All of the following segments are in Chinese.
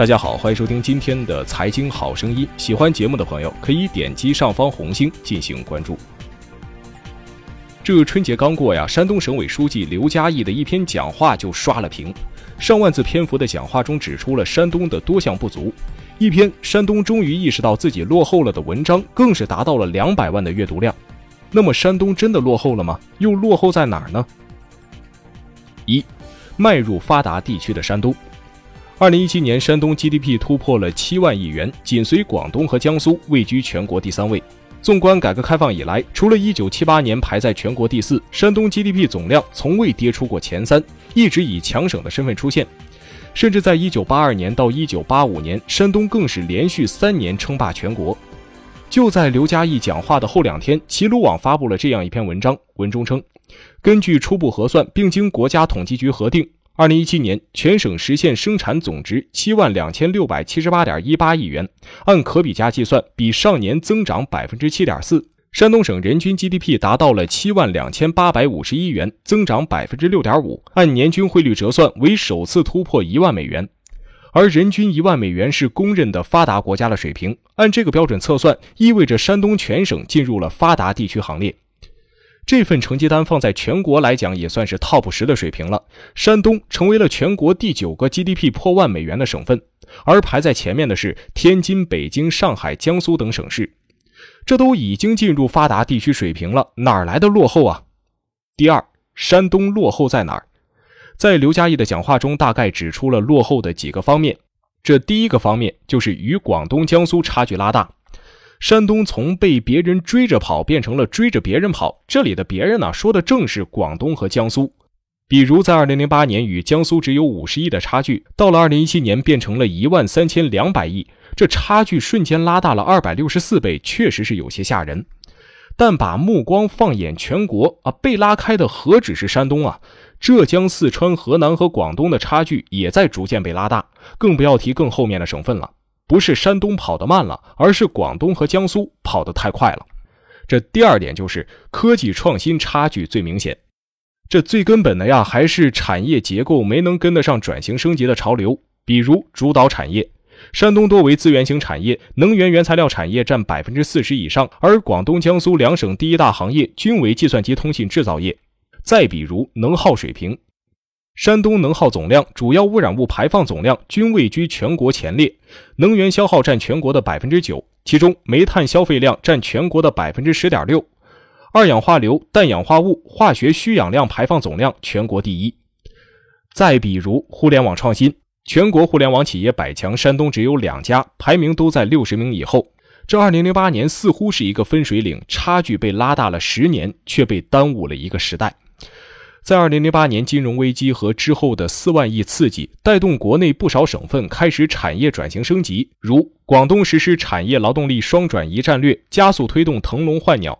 大家好，欢迎收听今天的财经好声音。喜欢节目的朋友可以点击上方红星进行关注。这春节刚过呀，山东省委书记刘家义的一篇讲话就刷了屏。上万字篇幅的讲话中，指出了山东的多项不足。一篇山东终于意识到自己落后了的文章，更是达到了两百万的阅读量。那么，山东真的落后了吗？又落后在哪儿呢？一，迈入发达地区的山东。二零一七年，山东 GDP 突破了七万亿元，紧随广东和江苏，位居全国第三位。纵观改革开放以来，除了一九七八年排在全国第四，山东 GDP 总量从未跌出过前三，一直以强省的身份出现。甚至在一九八二年到一九八五年，山东更是连续三年称霸全国。就在刘嘉义讲话的后两天，齐鲁网发布了这样一篇文章，文中称，根据初步核算，并经国家统计局核定。二零一七年，全省实现生产总值七万两千六百七十八点一八亿元，按可比价计算，比上年增长百分之七点四。山东省人均 GDP 达到了七万两千八百五十一元，增长百分之六点五，按年均汇率折算为首次突破一万美元。而人均一万美元是公认的发达国家的水平，按这个标准测算，意味着山东全省进入了发达地区行列。这份成绩单放在全国来讲，也算是 TOP 十的水平了。山东成为了全国第九个 GDP 破万美元的省份，而排在前面的是天津、北京、上海、江苏等省市，这都已经进入发达地区水平了，哪来的落后啊？第二，山东落后在哪儿？在刘嘉义的讲话中，大概指出了落后的几个方面。这第一个方面就是与广东、江苏差距拉大。山东从被别人追着跑变成了追着别人跑，这里的别人呢，说的正是广东和江苏。比如在2008年与江苏只有五十亿的差距，到了2017年变成了一万三千两百亿，这差距瞬间拉大了二百六十四倍，确实是有些吓人。但把目光放眼全国啊，被拉开的何止是山东啊，浙江、四川、河南和广东的差距也在逐渐被拉大，更不要提更后面的省份了。不是山东跑得慢了，而是广东和江苏跑得太快了。这第二点就是科技创新差距最明显。这最根本的呀，还是产业结构没能跟得上转型升级的潮流。比如主导产业，山东多为资源型产业，能源原材料产业占百分之四十以上，而广东、江苏两省第一大行业均为计算机通信制造业。再比如能耗水平。山东能耗总量、主要污染物排放总量均位居全国前列，能源消耗占全国的百分之九，其中煤炭消费量占全国的百分之十点六，二氧化硫、氮氧化物、化学需氧量排放总量全国第一。再比如互联网创新，全国互联网企业百强，山东只有两家，排名都在六十名以后。这二零零八年似乎是一个分水岭，差距被拉大了十年，却被耽误了一个时代。在二零零八年金融危机和之后的四万亿刺激，带动国内不少省份开始产业转型升级，如广东实施产业劳动力双转移战略，加速推动腾笼换鸟；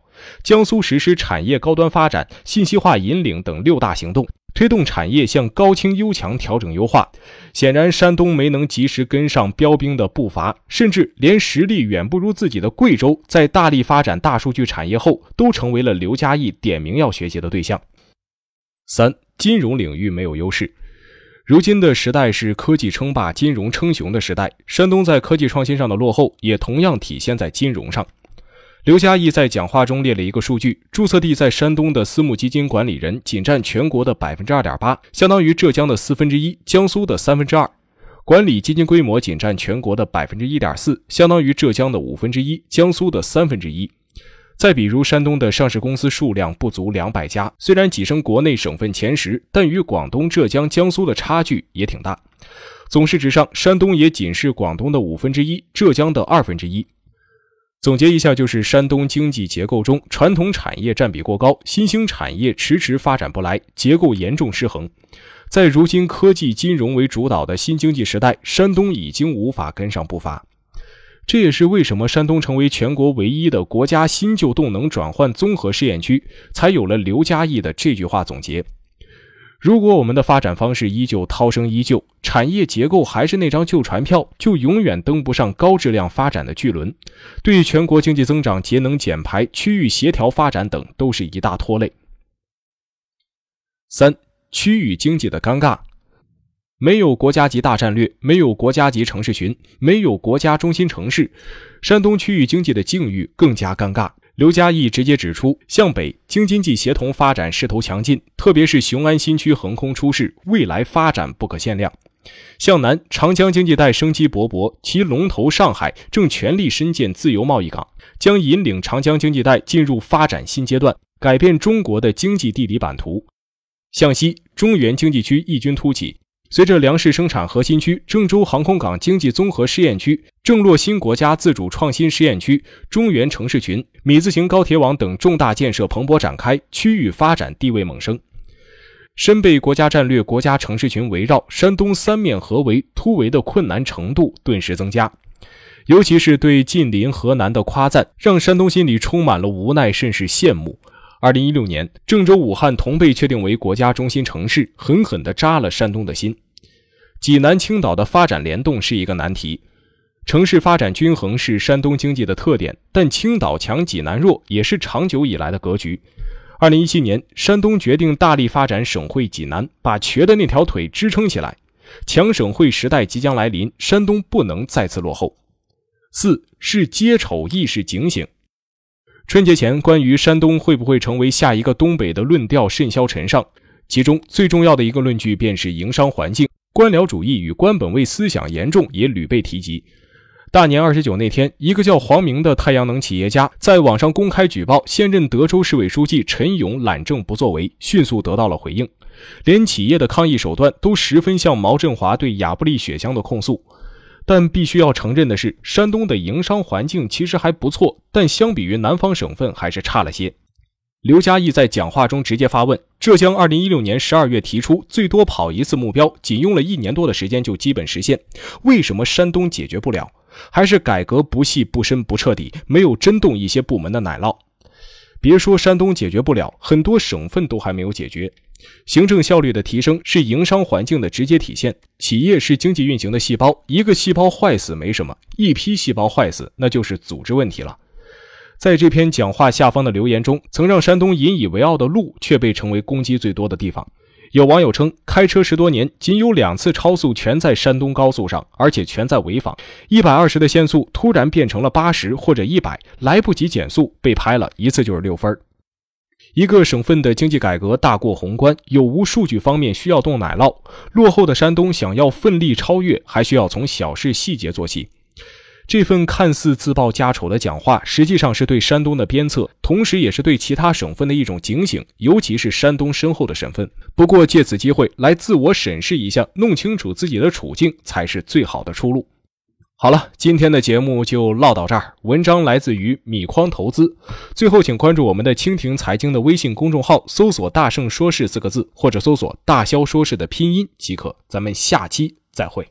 江苏实施产业高端发展、信息化引领等六大行动，推动产业向高清优强调整优化。显然，山东没能及时跟上标兵的步伐，甚至连实力远不如自己的贵州，在大力发展大数据产业后，都成为了刘嘉义点名要学习的对象。三、金融领域没有优势。如今的时代是科技称霸、金融称雄的时代，山东在科技创新上的落后，也同样体现在金融上。刘嘉义在讲话中列了一个数据：注册地在山东的私募基金管理人仅占全国的百分之二点八，相当于浙江的四分之一，江苏的三分之二；管理基金规模仅占全国的百分之一点四，相当于浙江的五分之一，江苏的三分之一。再比如，山东的上市公司数量不足两百家，虽然跻身国内省份前十，但与广东、浙江、江苏的差距也挺大。总市值上，山东也仅是广东的五分之一，浙江的二分之一。总结一下，就是山东经济结构中传统产业占比过高，新兴产业迟迟发展不来，结构严重失衡。在如今科技金融为主导的新经济时代，山东已经无法跟上步伐。这也是为什么山东成为全国唯一的国家新旧动能转换综合试验区，才有了刘嘉义的这句话总结。如果我们的发展方式依旧涛声依旧，产业结构还是那张旧船票，就永远登不上高质量发展的巨轮，对全国经济增长、节能减排、区域协调发展等都是一大拖累。三、区域经济的尴尬。没有国家级大战略，没有国家级城市群，没有国家中心城市，山东区域经济的境遇更加尴尬。刘嘉义直接指出，向北京津冀协同发展势头强劲，特别是雄安新区横空出世，未来发展不可限量。向南，长江经济带生机勃勃，其龙头上海正全力深建自由贸易港，将引领长江经济带进入发展新阶段，改变中国的经济地理版图。向西，中原经济区异军突起。随着粮食生产核心区郑州航空港经济综合试验区、郑洛新国家自主创新试验区、中原城市群、米字形高铁网等重大建设蓬勃展开，区域发展地位猛升。深被国家战略、国家城市群围绕，山东三面合围突围的困难程度顿时增加。尤其是对近邻河南的夸赞，让山东心里充满了无奈，甚是羡慕。二零一六年，郑州、武汉同被确定为国家中心城市，狠狠地扎了山东的心。济南、青岛的发展联动是一个难题，城市发展均衡是山东经济的特点，但青岛强、济南弱也是长久以来的格局。二零一七年，山东决定大力发展省会济南，把瘸的那条腿支撑起来。强省会时代即将来临，山东不能再次落后。四是揭丑意识警醒。春节前，关于山东会不会成为下一个东北的论调甚嚣尘上，其中最重要的一个论据便是营商环境，官僚主义与官本位思想严重，也屡被提及。大年二十九那天，一个叫黄明的太阳能企业家在网上公开举报现任德州市委书记陈勇懒政不作为，迅速得到了回应，连企业的抗议手段都十分像毛振华对亚布力雪乡的控诉。但必须要承认的是，山东的营商环境其实还不错，但相比于南方省份还是差了些。刘嘉义在讲话中直接发问：浙江二零一六年十二月提出最多跑一次目标，仅用了一年多的时间就基本实现，为什么山东解决不了？还是改革不细不深不彻底，没有真动一些部门的奶酪？别说山东解决不了，很多省份都还没有解决。行政效率的提升是营商环境的直接体现。企业是经济运行的细胞，一个细胞坏死没什么，一批细胞坏死那就是组织问题了。在这篇讲话下方的留言中，曾让山东引以为傲的路，却被成为攻击最多的地方。有网友称，开车十多年，仅有两次超速全在山东高速上，而且全在潍坊。一百二十的限速突然变成了八十或者一百，来不及减速被拍了一次就是六分儿。一个省份的经济改革大过宏观，有无数据方面需要动奶酪。落后的山东想要奋力超越，还需要从小事细节做起。这份看似自曝家丑的讲话，实际上是对山东的鞭策，同时也是对其他省份的一种警醒，尤其是山东身后的省份。不过借此机会来自我审视一下，弄清楚自己的处境，才是最好的出路。好了，今天的节目就唠到这儿。文章来自于米筐投资。最后，请关注我们的蜻蜓财经的微信公众号，搜索“大圣说事”四个字，或者搜索“大肖说事”的拼音即可。咱们下期再会。